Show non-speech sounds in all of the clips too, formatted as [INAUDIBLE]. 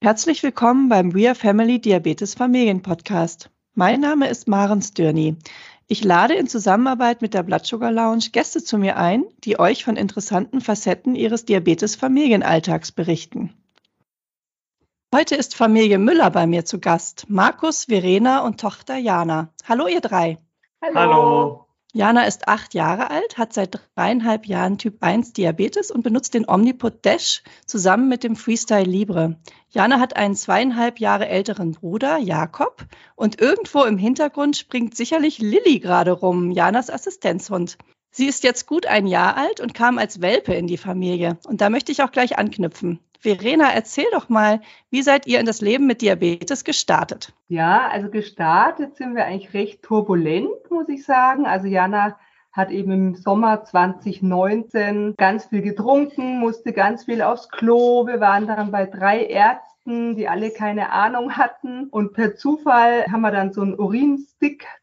Herzlich willkommen beim We Are Family Diabetes Familien Podcast. Mein Name ist Maren Stürny. Ich lade in Zusammenarbeit mit der Blood Sugar Lounge Gäste zu mir ein, die euch von interessanten Facetten ihres Diabetes-Familienalltags berichten. Heute ist Familie Müller bei mir zu Gast. Markus, Verena und Tochter Jana. Hallo ihr drei. Hallo. Hallo. Jana ist acht Jahre alt, hat seit dreieinhalb Jahren Typ 1 Diabetes und benutzt den Omnipod Dash zusammen mit dem Freestyle Libre. Jana hat einen zweieinhalb Jahre älteren Bruder, Jakob, und irgendwo im Hintergrund springt sicherlich Lilly gerade rum, Janas Assistenzhund. Sie ist jetzt gut ein Jahr alt und kam als Welpe in die Familie. Und da möchte ich auch gleich anknüpfen. Verena, erzähl doch mal, wie seid ihr in das Leben mit Diabetes gestartet? Ja, also gestartet sind wir eigentlich recht turbulent, muss ich sagen. Also Jana hat eben im Sommer 2019 ganz viel getrunken, musste ganz viel aufs Klo. Wir waren dann bei drei Ärzten die alle keine Ahnung hatten. Und per Zufall haben wir dann so einen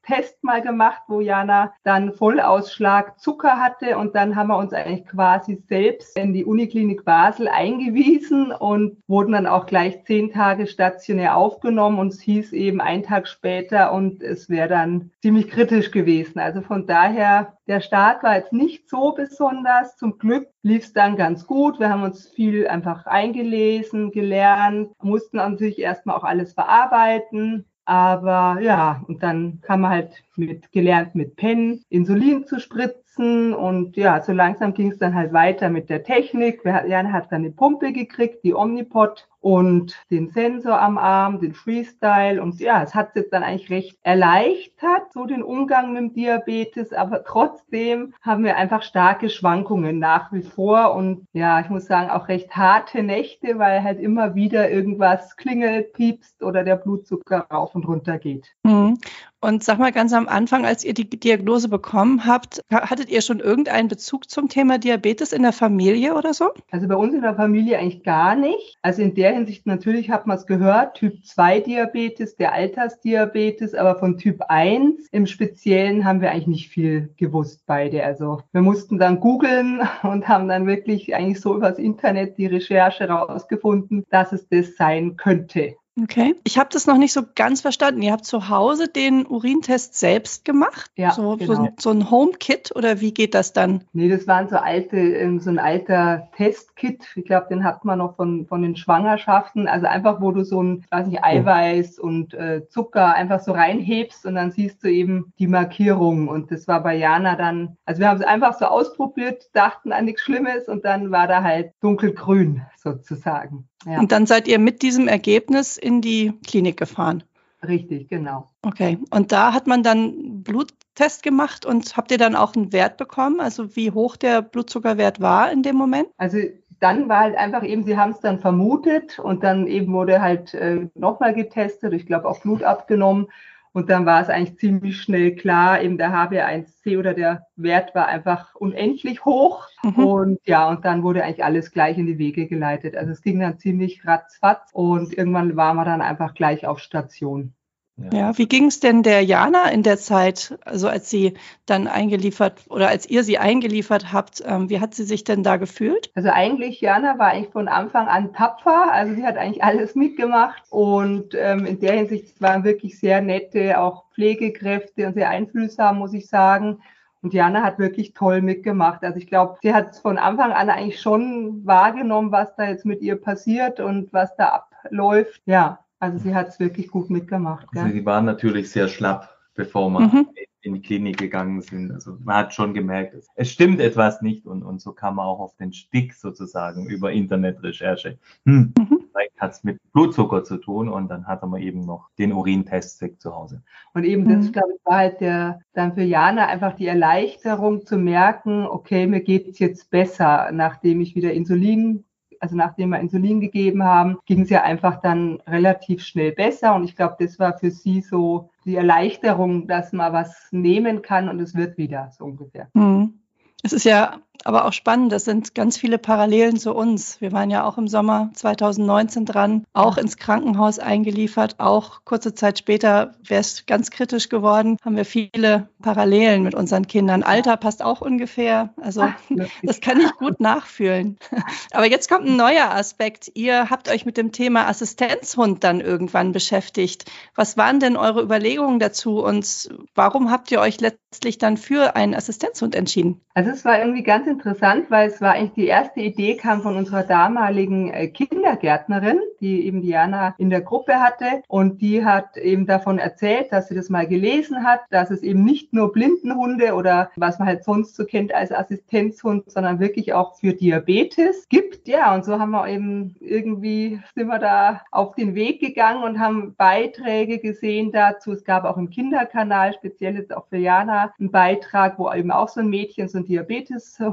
Urinstick-Test mal gemacht, wo Jana dann Vollausschlag Zucker hatte. Und dann haben wir uns eigentlich quasi selbst in die Uniklinik Basel eingewiesen und wurden dann auch gleich zehn Tage stationär aufgenommen. Und es hieß eben einen Tag später und es wäre dann ziemlich kritisch gewesen. Also von daher der Start war jetzt nicht so besonders. Zum Glück lief es dann ganz gut. Wir haben uns viel einfach eingelesen, gelernt, mussten an sich erstmal auch alles verarbeiten. Aber ja, und dann haben wir halt mit gelernt, mit Pen Insulin zu spritzen. Und ja, so langsam ging es dann halt weiter mit der Technik. Jan hat dann eine Pumpe gekriegt, die Omnipod und den Sensor am Arm, den Freestyle. Und ja, es hat jetzt dann eigentlich recht erleichtert, so den Umgang mit dem Diabetes. Aber trotzdem haben wir einfach starke Schwankungen nach wie vor. Und ja, ich muss sagen, auch recht harte Nächte, weil halt immer wieder irgendwas klingelt, piepst oder der Blutzucker rauf und runter geht. Mhm. Und sag mal ganz am Anfang, als ihr die Diagnose bekommen habt, hattet ihr schon irgendeinen Bezug zum Thema Diabetes in der Familie oder so? Also bei uns in der Familie eigentlich gar nicht. Also in der Hinsicht natürlich hat man es gehört, Typ 2 Diabetes, der Altersdiabetes, aber von Typ 1 im Speziellen haben wir eigentlich nicht viel gewusst beide. Also wir mussten dann googeln [LAUGHS] und haben dann wirklich eigentlich so übers Internet die Recherche rausgefunden, dass es das sein könnte. Okay. Ich habe das noch nicht so ganz verstanden. Ihr habt zu Hause den Urintest selbst gemacht? Ja. So, genau. so, ein, so ein Home-Kit oder wie geht das dann? Nee, das waren so alte, ähm, so ein alter Testkit. Ich glaube, den hat man noch von, von den Schwangerschaften. Also einfach, wo du so ein, weiß nicht, Eiweiß und äh, Zucker einfach so reinhebst und dann siehst du eben die Markierung. Und das war bei Jana dann, also wir haben es einfach so ausprobiert, dachten an nichts Schlimmes und dann war da halt dunkelgrün sozusagen. Ja. Und dann seid ihr mit diesem Ergebnis in die Klinik gefahren. Richtig, genau. Okay. Und da hat man dann Bluttest gemacht und habt ihr dann auch einen Wert bekommen, also wie hoch der Blutzuckerwert war in dem Moment? Also dann war halt einfach eben, sie haben es dann vermutet und dann eben wurde halt äh, nochmal getestet, ich glaube auch Blut abgenommen und dann war es eigentlich ziemlich schnell klar, eben der HB1C oder der Wert war einfach unendlich hoch. Mhm. Und ja, und dann wurde eigentlich alles gleich in die Wege geleitet. Also es ging dann ziemlich ratzfatz und irgendwann waren wir dann einfach gleich auf Station. Ja. ja, wie ging es denn der Jana in der Zeit, also als sie dann eingeliefert oder als ihr sie eingeliefert habt, ähm, wie hat sie sich denn da gefühlt? Also eigentlich, Jana war eigentlich von Anfang an tapfer, also sie hat eigentlich alles mitgemacht und ähm, in der Hinsicht waren wirklich sehr nette, auch Pflegekräfte und sehr einfühlsam, muss ich sagen. Und Jana hat wirklich toll mitgemacht. Also ich glaube, sie hat von Anfang an eigentlich schon wahrgenommen, was da jetzt mit ihr passiert und was da abläuft. Ja, also sie hat es wirklich gut mitgemacht. Also sie waren natürlich sehr schlapp, bevor wir mhm. in die Klinik gegangen sind. Also man hat schon gemerkt, es, es stimmt etwas nicht und, und so kam man auch auf den Stick sozusagen über Internetrecherche. Hm, mhm. Vielleicht hat es mit Blutzucker zu tun und dann hatte man eben noch den Urintest zu Hause. Und eben das, mhm. glaube ich, war halt der, dann für Jana einfach die Erleichterung zu merken, okay, mir geht es jetzt besser, nachdem ich wieder Insulin also nachdem wir Insulin gegeben haben, ging es ja einfach dann relativ schnell besser. Und ich glaube, das war für sie so die Erleichterung, dass man was nehmen kann und es wird wieder so ungefähr. Mhm. Es ist ja aber auch spannend. Das sind ganz viele Parallelen zu uns. Wir waren ja auch im Sommer 2019 dran, auch ins Krankenhaus eingeliefert. Auch kurze Zeit später wäre es ganz kritisch geworden. Haben wir viele Parallelen mit unseren Kindern. Alter passt auch ungefähr. Also [LAUGHS] das kann ich gut nachfühlen. [LAUGHS] Aber jetzt kommt ein neuer Aspekt. Ihr habt euch mit dem Thema Assistenzhund dann irgendwann beschäftigt. Was waren denn eure Überlegungen dazu und warum habt ihr euch letztlich dann für einen Assistenzhund entschieden? Also es war irgendwie ganz interessant, weil es war eigentlich die erste Idee kam von unserer damaligen äh, Kindergärtnerin, die eben Diana in der Gruppe hatte und die hat eben davon erzählt, dass sie das mal gelesen hat, dass es eben nicht nur Blindenhunde oder was man halt sonst so kennt als Assistenzhund, sondern wirklich auch für Diabetes gibt. Ja, und so haben wir eben irgendwie sind wir da auf den Weg gegangen und haben Beiträge gesehen dazu. Es gab auch im Kinderkanal, speziell jetzt auch für Jana, einen Beitrag, wo eben auch so ein Mädchen so ein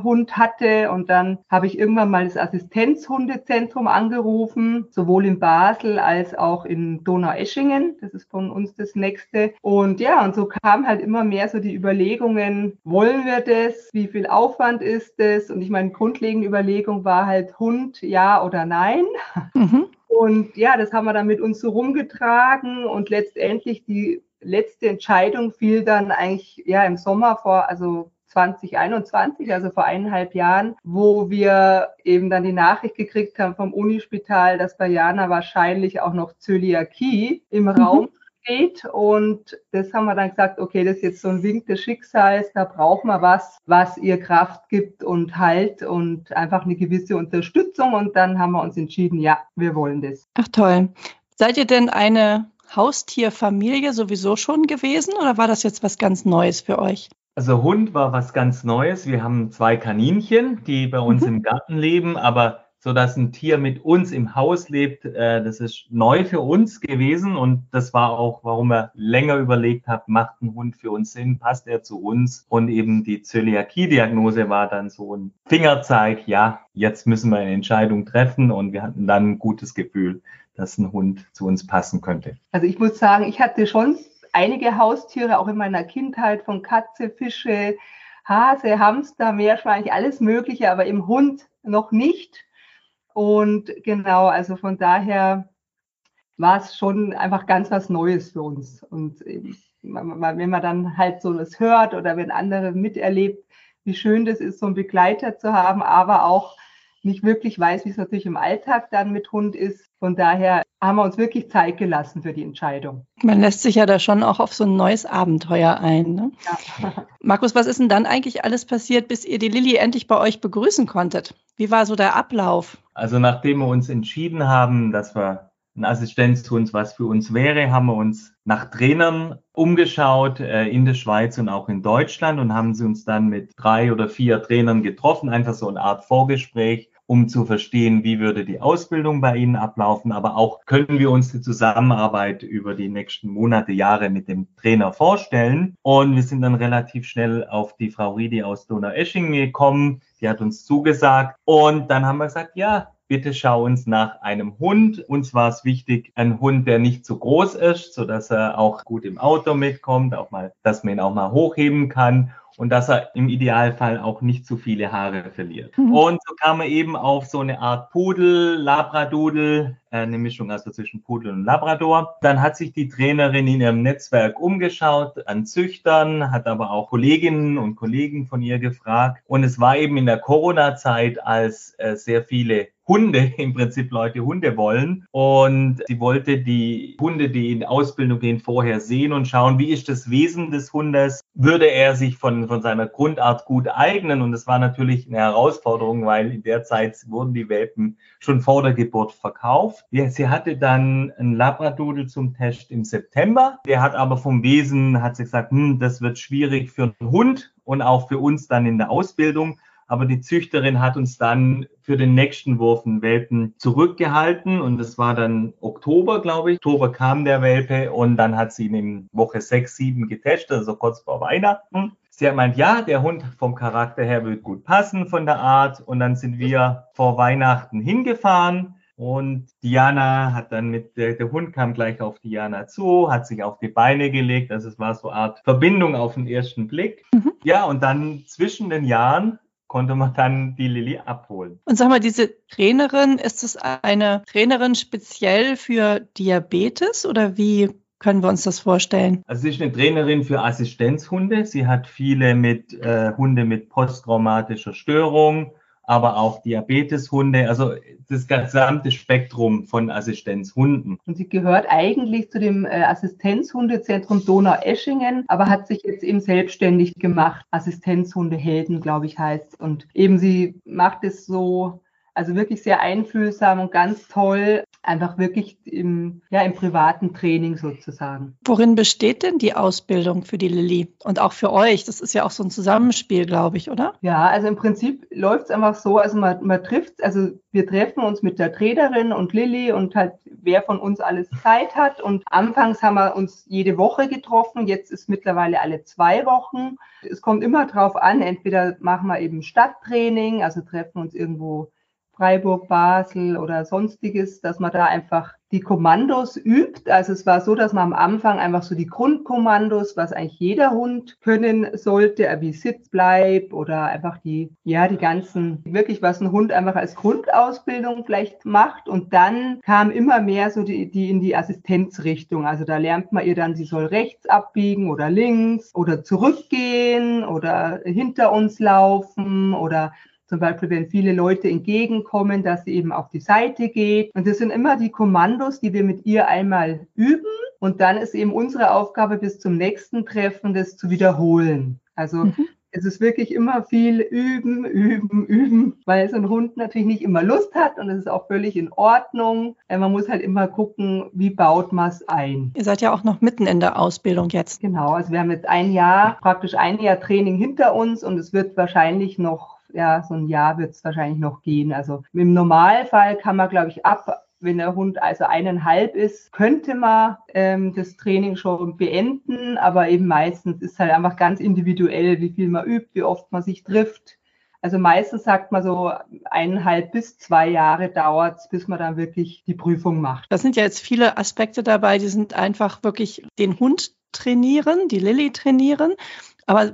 Diabeteshund hatte. Und dann habe ich irgendwann mal das Assistenzhundezentrum angerufen, sowohl in Basel als auch in Donaueschingen. Das ist von uns das nächste. Und ja, und so kam halt immer mehr so die Überlegungen, wollen wir das? Wie viel Aufwand ist es? Und ich meine, grundlegende Überlegung war halt Hund, ja oder nein. Mhm. Und ja, das haben wir dann mit uns so rumgetragen und letztendlich die letzte Entscheidung fiel dann eigentlich ja im Sommer vor, also 2021, also vor eineinhalb Jahren, wo wir eben dann die Nachricht gekriegt haben vom Unispital, dass bei Jana wahrscheinlich auch noch Zöliakie im mhm. Raum steht. Und das haben wir dann gesagt, okay, das ist jetzt so ein Wink des Schicksals, da brauchen wir was, was ihr Kraft gibt und Halt und einfach eine gewisse Unterstützung. Und dann haben wir uns entschieden, ja, wir wollen das. Ach toll. Seid ihr denn eine Haustierfamilie sowieso schon gewesen oder war das jetzt was ganz Neues für euch? Also Hund war was ganz Neues. Wir haben zwei Kaninchen, die bei uns mhm. im Garten leben, aber so dass ein Tier mit uns im Haus lebt, äh, das ist neu für uns gewesen und das war auch, warum er länger überlegt hat, macht ein Hund für uns Sinn, passt er zu uns und eben die Zöliakie-Diagnose war dann so ein Fingerzeig, ja, jetzt müssen wir eine Entscheidung treffen und wir hatten dann ein gutes Gefühl, dass ein Hund zu uns passen könnte. Also ich muss sagen, ich hatte schon einige Haustiere, auch in meiner Kindheit, von Katze, Fische, Hase, Hamster, Meerschwein, alles Mögliche, aber im Hund noch nicht. Und genau, also von daher war es schon einfach ganz was Neues für uns. Und wenn man dann halt so das hört oder wenn andere miterlebt, wie schön das ist, so einen Begleiter zu haben, aber auch nicht wirklich weiß, wie es natürlich im Alltag dann mit Hund ist. Von daher haben wir uns wirklich Zeit gelassen für die Entscheidung. Man lässt sich ja da schon auch auf so ein neues Abenteuer ein. Ne? Ja. [LAUGHS] Markus, was ist denn dann eigentlich alles passiert, bis ihr die Lilly endlich bei euch begrüßen konntet? Wie war so der Ablauf? Also nachdem wir uns entschieden haben, dass wir ein Assistenzhund was für uns wäre, haben wir uns nach Trainern umgeschaut äh, in der Schweiz und auch in Deutschland und haben sie uns dann mit drei oder vier Trainern getroffen, einfach so eine Art Vorgespräch um zu verstehen, wie würde die Ausbildung bei Ihnen ablaufen, aber auch können wir uns die Zusammenarbeit über die nächsten Monate, Jahre mit dem Trainer vorstellen. Und wir sind dann relativ schnell auf die Frau Riedi aus Donaueschingen gekommen. Die hat uns zugesagt. Und dann haben wir gesagt, ja, bitte schau uns nach einem Hund. Uns war es wichtig, ein Hund, der nicht zu groß ist, so dass er auch gut im Auto mitkommt, auch mal, dass man ihn auch mal hochheben kann und dass er im Idealfall auch nicht zu viele Haare verliert. Mhm. Und so kam er eben auf so eine Art Pudel, Labradudel, äh, eine Mischung also zwischen Pudel und Labrador. Dann hat sich die Trainerin in ihrem Netzwerk umgeschaut an Züchtern, hat aber auch Kolleginnen und Kollegen von ihr gefragt. Und es war eben in der Corona-Zeit, als äh, sehr viele Hunde, [LAUGHS] im Prinzip Leute Hunde wollen. Und sie wollte die Hunde, die in Ausbildung gehen, vorher sehen und schauen, wie ist das Wesen des Hundes? Würde er sich von, von seiner Grundart gut eignen? Und das war natürlich eine Herausforderung, weil in der Zeit wurden die Welpen schon vor der Geburt verkauft. Ja, sie hatte dann einen Labradoodle zum Test im September. Der hat aber vom Wesen, hat sie gesagt, hm, das wird schwierig für einen Hund und auch für uns dann in der Ausbildung. Aber die Züchterin hat uns dann für den nächsten Wurf einen Welpen zurückgehalten und das war dann Oktober, glaube ich. Oktober kam der Welpe und dann hat sie ihn in Woche 6, 7 getestet, also kurz vor Weihnachten. Sie hat meint, ja, der Hund vom Charakter her wird gut passen von der Art und dann sind wir vor Weihnachten hingefahren. Und Diana hat dann mit, der, der Hund kam gleich auf Diana zu, hat sich auf die Beine gelegt. Also es war so eine Art Verbindung auf den ersten Blick. Mhm. Ja, und dann zwischen den Jahren konnte man dann die Lilly abholen. Und sag mal, diese Trainerin, ist das eine Trainerin speziell für Diabetes oder wie können wir uns das vorstellen? Also sie ist eine Trainerin für Assistenzhunde. Sie hat viele mit äh, Hunde mit posttraumatischer Störung, aber auch Diabeteshunde, also das gesamte Spektrum von Assistenzhunden. Und sie gehört eigentlich zu dem äh, Assistenzhundezentrum Donau-Eschingen, aber hat sich jetzt eben selbstständig gemacht. Assistenzhundehelden, glaube ich, heißt. Und eben sie macht es so also wirklich sehr einfühlsam und ganz toll, einfach wirklich im, ja, im privaten Training sozusagen. Worin besteht denn die Ausbildung für die Lilly und auch für euch? Das ist ja auch so ein Zusammenspiel, glaube ich, oder? Ja, also im Prinzip läuft es einfach so, also man, man trifft, also wir treffen uns mit der Trainerin und Lilly und halt wer von uns alles Zeit hat. Und anfangs haben wir uns jede Woche getroffen, jetzt ist mittlerweile alle zwei Wochen. Es kommt immer drauf an, entweder machen wir eben Stadttraining, also treffen uns irgendwo Freiburg, Basel oder sonstiges, dass man da einfach die Kommandos übt. Also es war so, dass man am Anfang einfach so die Grundkommandos, was eigentlich jeder Hund können sollte, wie Sitz bleib oder einfach die, ja, die ganzen, wirklich was ein Hund einfach als Grundausbildung vielleicht macht. Und dann kam immer mehr so die, die in die Assistenzrichtung. Also da lernt man ihr dann, sie soll rechts abbiegen oder links oder zurückgehen oder hinter uns laufen oder zum Beispiel, wenn viele Leute entgegenkommen, dass sie eben auf die Seite geht. Und das sind immer die Kommandos, die wir mit ihr einmal üben. Und dann ist eben unsere Aufgabe bis zum nächsten Treffen, das zu wiederholen. Also mhm. Es ist wirklich immer viel üben, üben, üben, weil so ein Hund natürlich nicht immer Lust hat und es ist auch völlig in Ordnung. Äh, man muss halt immer gucken, wie baut man es ein. Ihr seid ja auch noch mitten in der Ausbildung jetzt. Genau, also wir haben jetzt ein Jahr, praktisch ein Jahr Training hinter uns und es wird wahrscheinlich noch ja, so ein Jahr wird es wahrscheinlich noch gehen. Also im Normalfall kann man, glaube ich, ab, wenn der Hund also eineinhalb ist, könnte man ähm, das Training schon beenden, aber eben meistens ist halt einfach ganz individuell, wie viel man übt, wie oft man sich trifft. Also meistens sagt man so eineinhalb bis zwei Jahre dauert es, bis man dann wirklich die Prüfung macht. Das sind ja jetzt viele Aspekte dabei, die sind einfach wirklich den Hund trainieren, die Lilly trainieren. Aber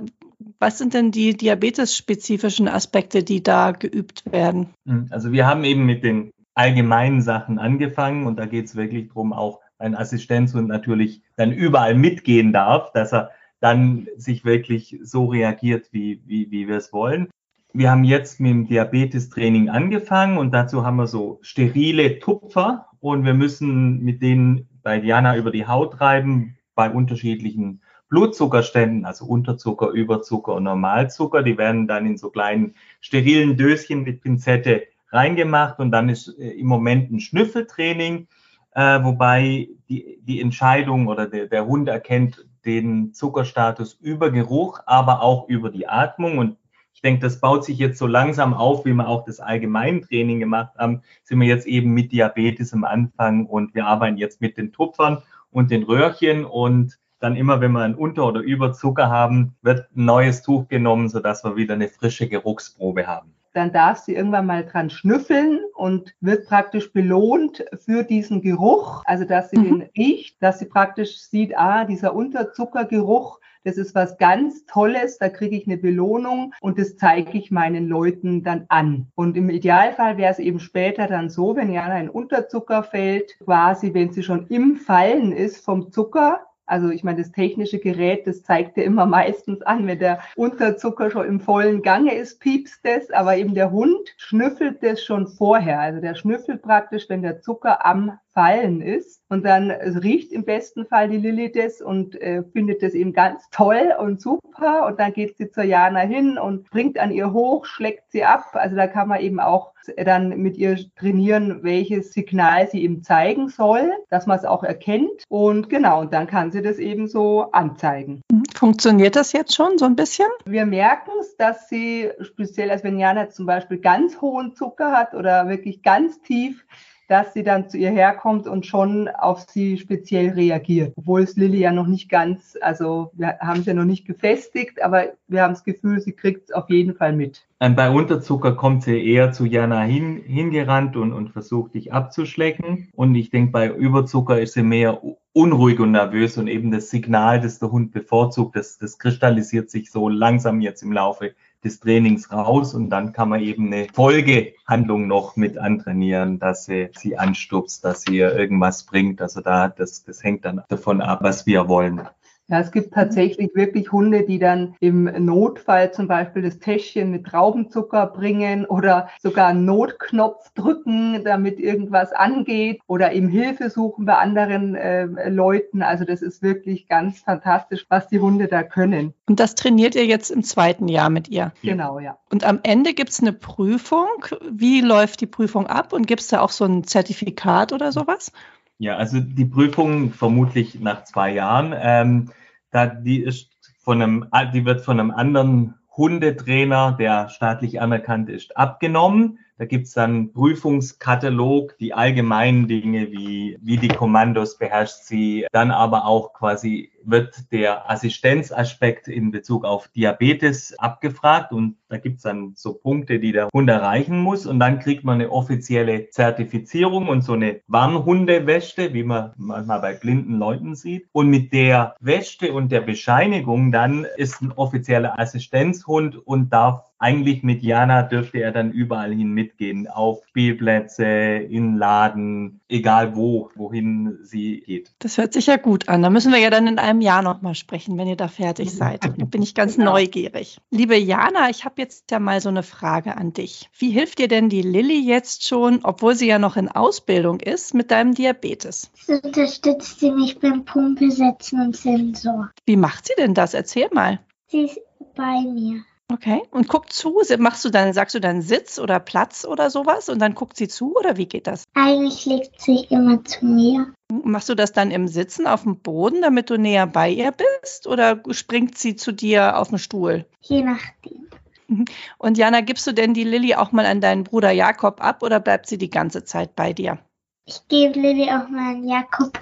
was sind denn die diabetesspezifischen Aspekte, die da geübt werden? Hm, also wir haben eben mit den allgemeinen Sachen angefangen und da geht es wirklich darum, auch ein Assistenzhund natürlich dann überall mitgehen darf, dass er dann sich wirklich so reagiert, wie, wie, wie wir es wollen. Wir haben jetzt mit dem Diabetes-Training angefangen und dazu haben wir so sterile Tupfer und wir müssen mit denen bei Diana über die Haut reiben bei unterschiedlichen Blutzuckerständen, also Unterzucker, Überzucker und Normalzucker. Die werden dann in so kleinen sterilen Döschen mit Pinzette reingemacht und dann ist äh, im Moment ein Schnüffeltraining, äh, wobei die, die Entscheidung oder der, der Hund erkennt den Zuckerstatus über Geruch, aber auch über die Atmung und ich denke, das baut sich jetzt so langsam auf, wie wir auch das Allgemeintraining gemacht haben, sind wir jetzt eben mit Diabetes am Anfang und wir arbeiten jetzt mit den Tupfern und den Röhrchen und dann immer, wenn wir einen Unter- oder Überzucker haben, wird ein neues Tuch genommen, sodass wir wieder eine frische Geruchsprobe haben. Dann darf sie irgendwann mal dran schnüffeln und wird praktisch belohnt für diesen Geruch, also dass sie mhm. den riecht, dass sie praktisch sieht, ah, dieser Unterzuckergeruch, das ist was ganz Tolles, da kriege ich eine Belohnung und das zeige ich meinen Leuten dann an. Und im Idealfall wäre es eben später dann so, wenn Jana ein Unterzucker fällt, quasi, wenn sie schon im Fallen ist vom Zucker, also ich meine, das technische Gerät, das zeigt ja immer meistens an, wenn der Unterzucker schon im vollen Gange ist, piepst das, aber eben der Hund schnüffelt das schon vorher. Also der schnüffelt praktisch, wenn der Zucker am Fallen ist. Und dann riecht im besten Fall die Lilly das und äh, findet das eben ganz toll und super. Und dann geht sie zur Jana hin und bringt an ihr hoch, schlägt sie ab. Also da kann man eben auch dann mit ihr trainieren, welches Signal sie ihm zeigen soll, dass man es auch erkennt. Und genau, und dann kann sie das eben so anzeigen. Mhm. Funktioniert das jetzt schon so ein bisschen? Wir merken es, dass sie speziell, als wenn Jana zum Beispiel ganz hohen Zucker hat oder wirklich ganz tief, dass sie dann zu ihr herkommt und schon auf sie speziell reagiert. Obwohl es Lilly ja noch nicht ganz, also wir haben es ja noch nicht gefestigt, aber wir haben das Gefühl, sie kriegt es auf jeden Fall mit. Ähm, bei Unterzucker kommt sie eher zu Jana hin, hingerannt und, und versucht dich abzuschlecken. Und ich denke, bei Überzucker ist sie mehr unruhig und nervös und eben das Signal, das der Hund bevorzugt, das, das kristallisiert sich so langsam jetzt im Laufe des Trainings raus und dann kann man eben eine Folgehandlung noch mit antrainieren, dass sie sie anstupst, dass sie ihr irgendwas bringt. Also da, das, das hängt dann davon ab, was wir wollen. Ja, es gibt tatsächlich wirklich Hunde, die dann im Notfall zum Beispiel das Täschchen mit Traubenzucker bringen oder sogar einen Notknopf drücken, damit irgendwas angeht oder eben Hilfe suchen bei anderen äh, Leuten. Also das ist wirklich ganz fantastisch, was die Hunde da können. Und das trainiert ihr jetzt im zweiten Jahr mit ihr? Genau, ja. Und am Ende gibt es eine Prüfung. Wie läuft die Prüfung ab und gibt es da auch so ein Zertifikat oder sowas? Ja, also die Prüfung vermutlich nach zwei Jahren. Ähm, da die ist von einem, die wird von einem anderen Hundetrainer, der staatlich anerkannt ist, abgenommen. Da gibt's dann Prüfungskatalog, die allgemeinen Dinge wie, wie die Kommandos beherrscht sie, dann aber auch quasi wird der Assistenzaspekt in Bezug auf Diabetes abgefragt. Und da gibt's dann so Punkte, die der Hund erreichen muss. Und dann kriegt man eine offizielle Zertifizierung und so eine Warnhundewäsche, wie man manchmal bei blinden Leuten sieht. Und mit der Wäsche und der Bescheinigung dann ist ein offizieller Assistenzhund und darf eigentlich mit Jana dürfte er dann überall hin mitgehen, auf Spielplätze, in Laden, egal wo, wohin sie geht. Das hört sich ja gut an. Da müssen wir ja dann in einem Jahr nochmal sprechen, wenn ihr da fertig seid. Da bin ich ganz genau. neugierig. Liebe Jana, ich habe jetzt ja mal so eine Frage an dich. Wie hilft dir denn die Lilly jetzt schon, obwohl sie ja noch in Ausbildung ist, mit deinem Diabetes? Sie unterstützt sie mich beim Pumpesetzen und Sensor. Wie macht sie denn das? Erzähl mal. Sie ist bei mir. Okay. Und guckt zu, machst du dann, sagst du dann Sitz oder Platz oder sowas und dann guckt sie zu oder wie geht das? Eigentlich legt sie immer zu mir. Machst du das dann im Sitzen auf dem Boden, damit du näher bei ihr bist oder springt sie zu dir auf den Stuhl? Je nachdem. Mhm. Und Jana, gibst du denn die Lilly auch mal an deinen Bruder Jakob ab oder bleibt sie die ganze Zeit bei dir? Ich gebe Lilly auch mal an Jakob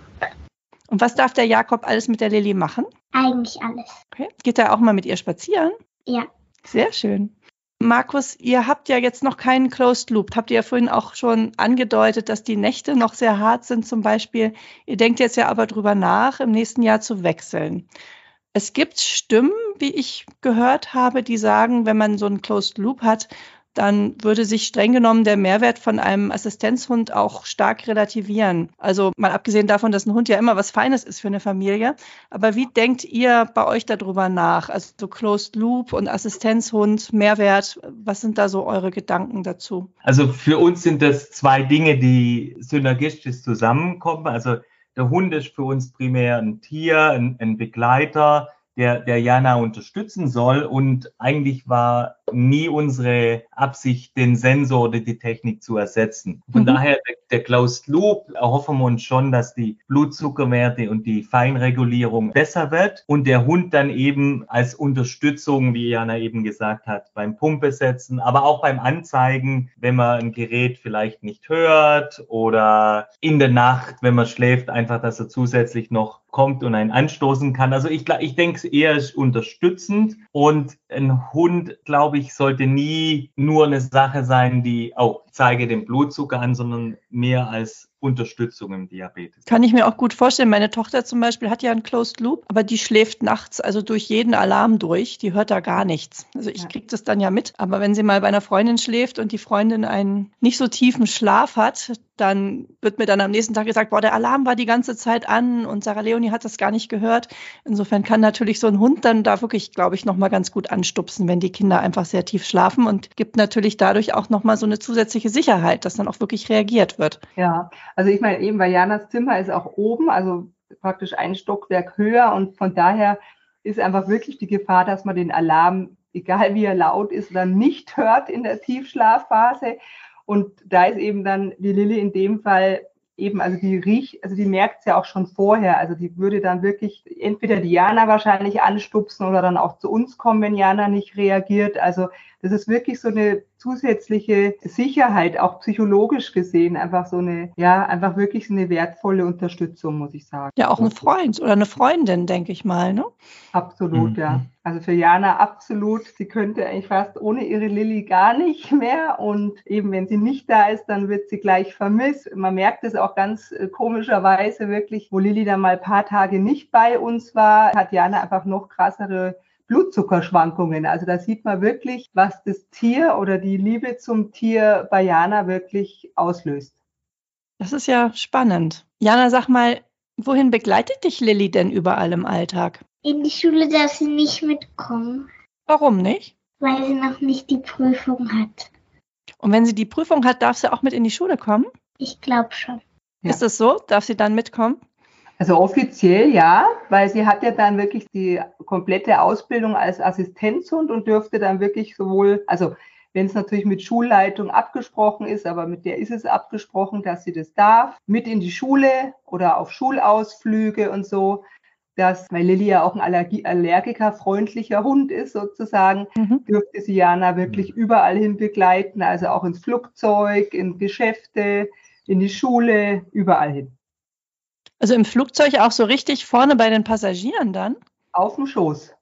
Und was darf der Jakob alles mit der Lilly machen? Eigentlich alles. Okay. Geht er auch mal mit ihr spazieren? Ja. Sehr schön. Markus, ihr habt ja jetzt noch keinen Closed Loop. Habt ihr ja vorhin auch schon angedeutet, dass die Nächte noch sehr hart sind zum Beispiel. Ihr denkt jetzt ja aber drüber nach, im nächsten Jahr zu wechseln. Es gibt Stimmen, wie ich gehört habe, die sagen, wenn man so einen Closed Loop hat, dann würde sich streng genommen der Mehrwert von einem Assistenzhund auch stark relativieren. Also mal abgesehen davon, dass ein Hund ja immer was Feines ist für eine Familie. Aber wie denkt ihr bei euch darüber nach? Also so Closed Loop und Assistenzhund, Mehrwert, was sind da so eure Gedanken dazu? Also für uns sind das zwei Dinge, die synergistisch zusammenkommen. Also der Hund ist für uns primär ein Tier, ein, ein Begleiter, der, der Jana unterstützen soll. Und eigentlich war nie unsere Absicht, den Sensor oder die Technik zu ersetzen. Von mhm. daher, der, der Closed Loop, erhoffen wir uns schon, dass die Blutzuckerwerte und die Feinregulierung besser wird und der Hund dann eben als Unterstützung, wie Jana eben gesagt hat, beim Pumpe setzen, aber auch beim Anzeigen, wenn man ein Gerät vielleicht nicht hört oder in der Nacht, wenn man schläft, einfach, dass er zusätzlich noch kommt und einen anstoßen kann. Also ich, ich denke, eher ist unterstützend und ein Hund, glaube ich, sollte nie nur eine Sache sein, die, oh, zeige den Blutzucker an, sondern mehr als Unterstützung im Diabetes. Kann ich mir auch gut vorstellen. Meine Tochter zum Beispiel hat ja einen Closed Loop, aber die schläft nachts also durch jeden Alarm durch. Die hört da gar nichts. Also ich ja. kriege das dann ja mit. Aber wenn sie mal bei einer Freundin schläft und die Freundin einen nicht so tiefen Schlaf hat, dann wird mir dann am nächsten Tag gesagt, boah, der Alarm war die ganze Zeit an und Sarah Leonie hat das gar nicht gehört. Insofern kann natürlich so ein Hund dann da wirklich, glaube ich, nochmal ganz gut anstupsen, wenn die Kinder einfach sehr tief schlafen und gibt natürlich dadurch auch nochmal so eine zusätzliche Sicherheit, dass dann auch wirklich reagiert wird. Ja, also ich meine eben, weil Janas Zimmer ist auch oben, also praktisch ein Stockwerk höher und von daher ist einfach wirklich die Gefahr, dass man den Alarm, egal wie er laut ist, dann nicht hört in der Tiefschlafphase. Und da ist eben dann die Lilly in dem Fall eben, also die riecht, also die merkt es ja auch schon vorher. Also die würde dann wirklich entweder Diana wahrscheinlich anstupsen oder dann auch zu uns kommen, wenn Jana nicht reagiert. Also das ist wirklich so eine zusätzliche Sicherheit, auch psychologisch gesehen, einfach so eine, ja, einfach wirklich eine wertvolle Unterstützung, muss ich sagen. Ja, auch ein Freund oder eine Freundin, denke ich mal, ne? Absolut, mhm. ja. Also für Jana absolut. Sie könnte eigentlich fast ohne ihre Lilly gar nicht [LAUGHS] mehr. Und eben, wenn sie nicht da ist, dann wird sie gleich vermisst. Man merkt es auch ganz äh, komischerweise wirklich, wo Lilly dann mal ein paar Tage nicht bei uns war, hat Jana einfach noch krassere Blutzuckerschwankungen. Also da sieht man wirklich, was das Tier oder die Liebe zum Tier bei Jana wirklich auslöst. Das ist ja spannend. Jana, sag mal, wohin begleitet dich Lilly denn überall im Alltag? In die Schule darf sie nicht mitkommen. Warum nicht? Weil sie noch nicht die Prüfung hat. Und wenn sie die Prüfung hat, darf sie auch mit in die Schule kommen? Ich glaube schon. Ja. Ist das so? Darf sie dann mitkommen? Also offiziell ja, weil sie hat ja dann wirklich die komplette Ausbildung als Assistenzhund und dürfte dann wirklich sowohl, also wenn es natürlich mit Schulleitung abgesprochen ist, aber mit der ist es abgesprochen, dass sie das darf, mit in die Schule oder auf Schulausflüge und so dass, weil Lilly ja auch ein Allergie allergikerfreundlicher Hund ist sozusagen, mhm. dürfte sie Jana wirklich mhm. überall hin begleiten, also auch ins Flugzeug, in Geschäfte, in die Schule, überall hin. Also im Flugzeug auch so richtig vorne bei den Passagieren dann? Auf dem Schoß.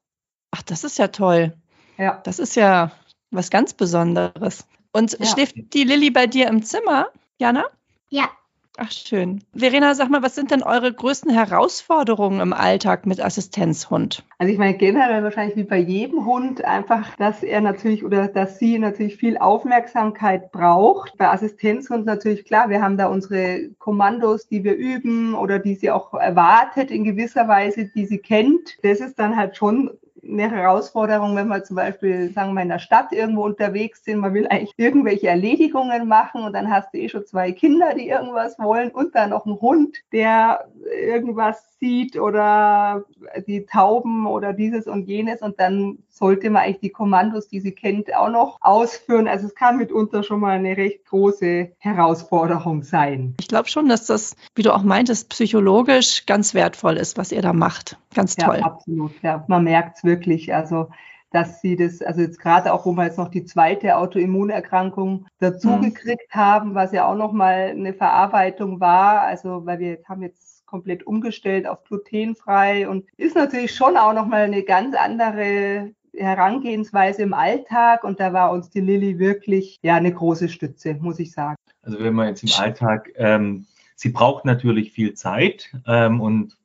Ach, das ist ja toll. Ja. Das ist ja was ganz Besonderes. Und ja. schläft die Lilly bei dir im Zimmer, Jana? Ja. Ach schön. Verena, sag mal, was sind denn eure größten Herausforderungen im Alltag mit Assistenzhund? Also ich meine generell wahrscheinlich wie bei jedem Hund einfach, dass er natürlich oder dass sie natürlich viel Aufmerksamkeit braucht. Bei Assistenzhund natürlich klar, wir haben da unsere Kommandos, die wir üben oder die sie auch erwartet in gewisser Weise, die sie kennt. Das ist dann halt schon eine Herausforderung, wenn wir zum Beispiel, sagen wir, in der Stadt irgendwo unterwegs sind. Man will eigentlich irgendwelche Erledigungen machen und dann hast du eh schon zwei Kinder, die irgendwas wollen und dann noch einen Hund, der irgendwas sieht oder die Tauben oder dieses und jenes und dann sollte man eigentlich die Kommandos, die sie kennt, auch noch ausführen. Also es kann mitunter schon mal eine recht große Herausforderung sein. Ich glaube schon, dass das, wie du auch meintest, psychologisch ganz wertvoll ist, was ihr da macht. Ganz toll. Ja, absolut. Ja, man merkt es wirklich. Also dass sie das, also jetzt gerade auch, wo wir jetzt noch die zweite Autoimmunerkrankung dazugekriegt mhm. haben, was ja auch nochmal eine Verarbeitung war. Also, weil wir haben jetzt komplett umgestellt auf glutenfrei und ist natürlich schon auch nochmal eine ganz andere Herangehensweise im Alltag und da war uns die Lilly wirklich ja eine große Stütze, muss ich sagen. Also wenn man jetzt im Alltag, ähm, sie braucht natürlich viel Zeit ähm, und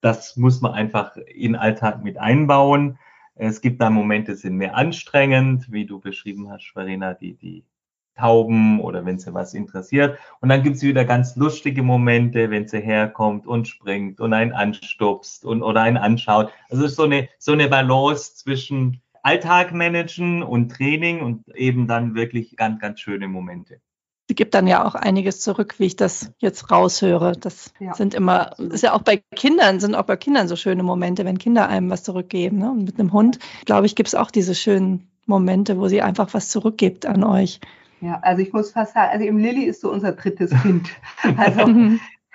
das muss man einfach in den Alltag mit einbauen. Es gibt da Momente, die sind mehr anstrengend, wie du beschrieben hast, Verena, die, die Tauben oder wenn sie was interessiert. Und dann gibt es wieder ganz lustige Momente, wenn sie herkommt und springt und einen anstupst und oder einen anschaut. Also es ist so eine, so eine Balance zwischen Alltag managen und Training und eben dann wirklich ganz, ganz schöne Momente. Sie gibt dann ja auch einiges zurück, wie ich das jetzt raushöre. Das ja. sind immer, ist ja auch bei Kindern, sind auch bei Kindern so schöne Momente, wenn Kinder einem was zurückgeben. Ne? Und mit einem Hund, glaube ich, gibt es auch diese schönen Momente, wo sie einfach was zurückgibt an euch. Ja, also ich muss fast sagen, also im Lilly ist so unser drittes Kind. [LAUGHS] Also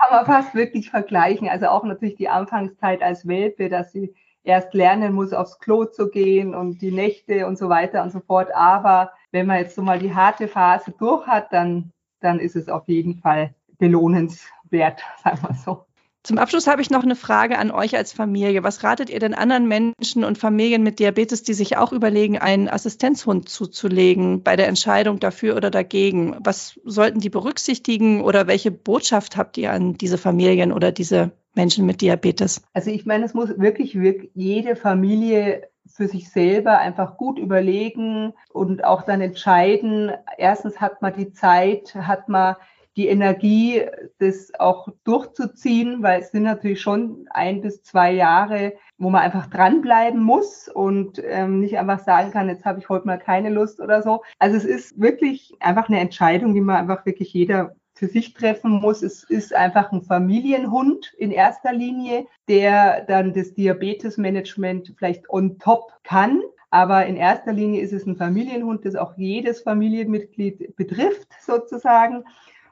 kann man fast wirklich vergleichen. Also auch natürlich die Anfangszeit als Welpe, dass sie erst lernen muss, aufs Klo zu gehen und die Nächte und so weiter und so fort. Aber wenn man jetzt so mal die harte Phase durch hat, dann, dann ist es auf jeden Fall belohnenswert, [LAUGHS] sagen wir so. Zum Abschluss habe ich noch eine Frage an euch als Familie. Was ratet ihr denn anderen Menschen und Familien mit Diabetes, die sich auch überlegen, einen Assistenzhund zuzulegen bei der Entscheidung dafür oder dagegen? Was sollten die berücksichtigen oder welche Botschaft habt ihr an diese Familien oder diese Menschen mit Diabetes? Also ich meine, es muss wirklich, wirklich jede Familie für sich selber einfach gut überlegen und auch dann entscheiden. Erstens hat man die Zeit, hat man die Energie, das auch durchzuziehen, weil es sind natürlich schon ein bis zwei Jahre, wo man einfach dranbleiben muss und ähm, nicht einfach sagen kann, jetzt habe ich heute mal keine Lust oder so. Also es ist wirklich einfach eine Entscheidung, die man einfach wirklich jeder für sich treffen muss. Es ist einfach ein Familienhund in erster Linie, der dann das Diabetesmanagement vielleicht on top kann. Aber in erster Linie ist es ein Familienhund, das auch jedes Familienmitglied betrifft, sozusagen.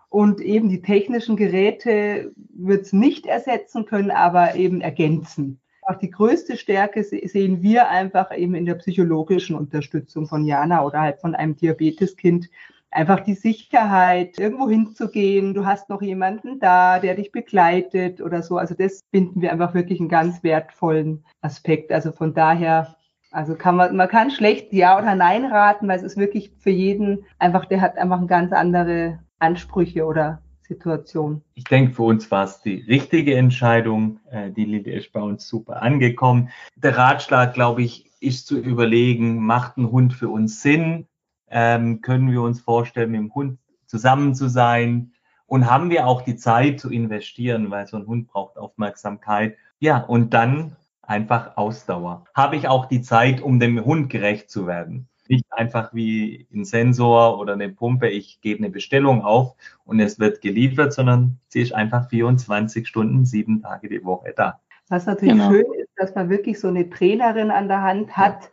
Und eben die technischen Geräte wird es nicht ersetzen können, aber eben ergänzen. Auch die größte Stärke sehen wir einfach eben in der psychologischen Unterstützung von Jana oder halt von einem Diabeteskind. Einfach die Sicherheit, irgendwo hinzugehen. Du hast noch jemanden da, der dich begleitet oder so. Also das finden wir einfach wirklich einen ganz wertvollen Aspekt. Also von daher also kann man, man kann schlecht Ja oder Nein raten, weil es ist wirklich für jeden einfach, der hat einfach eine ganz andere Ansprüche oder Situation. Ich denke, für uns war es die richtige Entscheidung. Äh, die Lilly ist bei uns super angekommen. Der Ratschlag, glaube ich, ist zu überlegen, macht ein Hund für uns Sinn? Ähm, können wir uns vorstellen, mit dem Hund zusammen zu sein? Und haben wir auch die Zeit zu investieren, weil so ein Hund braucht Aufmerksamkeit. Ja, und dann einfach Ausdauer. Habe ich auch die Zeit, um dem Hund gerecht zu werden? Nicht einfach wie ein Sensor oder eine Pumpe, ich gebe eine Bestellung auf und es wird geliefert, sondern sie ist einfach 24 Stunden, sieben Tage die Woche da. Was natürlich genau. schön ist, dass man wirklich so eine Trainerin an der Hand hat,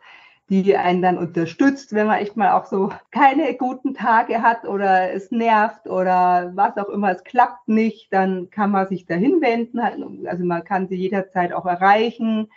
die einen dann unterstützt, wenn man echt mal auch so keine guten Tage hat oder es nervt oder was auch immer, es klappt nicht, dann kann man sich dahin wenden. Also man kann sie jederzeit auch erreichen.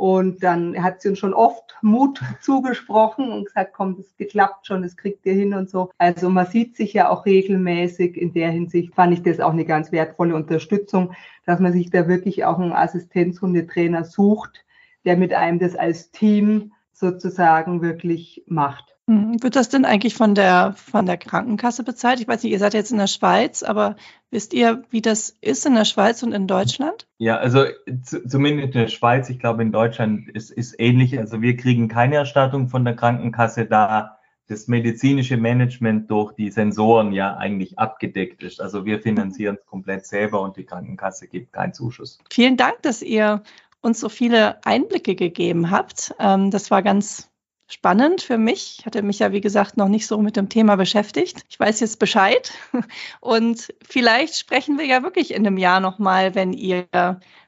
Und dann hat sie uns schon oft Mut zugesprochen und gesagt, komm, das geklappt schon, das kriegt ihr hin und so. Also man sieht sich ja auch regelmäßig. In der Hinsicht fand ich das auch eine ganz wertvolle Unterstützung, dass man sich da wirklich auch einen Assistenzhundetrainer sucht, der mit einem das als Team sozusagen wirklich macht. Hm, wird das denn eigentlich von der, von der Krankenkasse bezahlt? Ich weiß nicht, ihr seid jetzt in der Schweiz, aber wisst ihr, wie das ist in der Schweiz und in Deutschland? Ja, also zumindest in der Schweiz, ich glaube in Deutschland ist, ist ähnlich. Also wir kriegen keine Erstattung von der Krankenkasse, da das medizinische Management durch die Sensoren ja eigentlich abgedeckt ist. Also wir finanzieren es komplett selber und die Krankenkasse gibt keinen Zuschuss. Vielen Dank, dass ihr uns so viele Einblicke gegeben habt. Ähm, das war ganz spannend für mich. Ich hatte mich ja, wie gesagt, noch nicht so mit dem Thema beschäftigt. Ich weiß jetzt Bescheid. [LAUGHS] Und vielleicht sprechen wir ja wirklich in einem Jahr nochmal, wenn ihr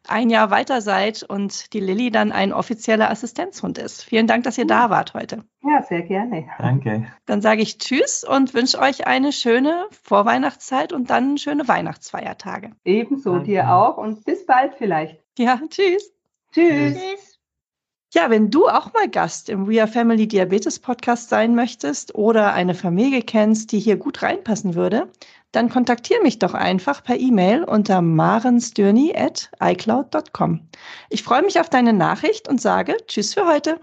ein Jahr weiter seid und die Lilly dann ein offizieller Assistenzhund ist. Vielen Dank, dass ihr da wart heute. Ja, sehr gerne. Danke. Dann sage ich Tschüss und wünsche euch eine schöne Vorweihnachtszeit und dann schöne Weihnachtsfeiertage. Ebenso Danke. dir auch und bis bald vielleicht. Ja, tschüss. Tschüss. Tschüss. Ja, wenn du auch mal Gast im We Are Family Diabetes Podcast sein möchtest oder eine Familie kennst, die hier gut reinpassen würde, dann kontaktiere mich doch einfach per E-Mail unter marensdürny at icloud.com. Ich freue mich auf deine Nachricht und sage Tschüss für heute.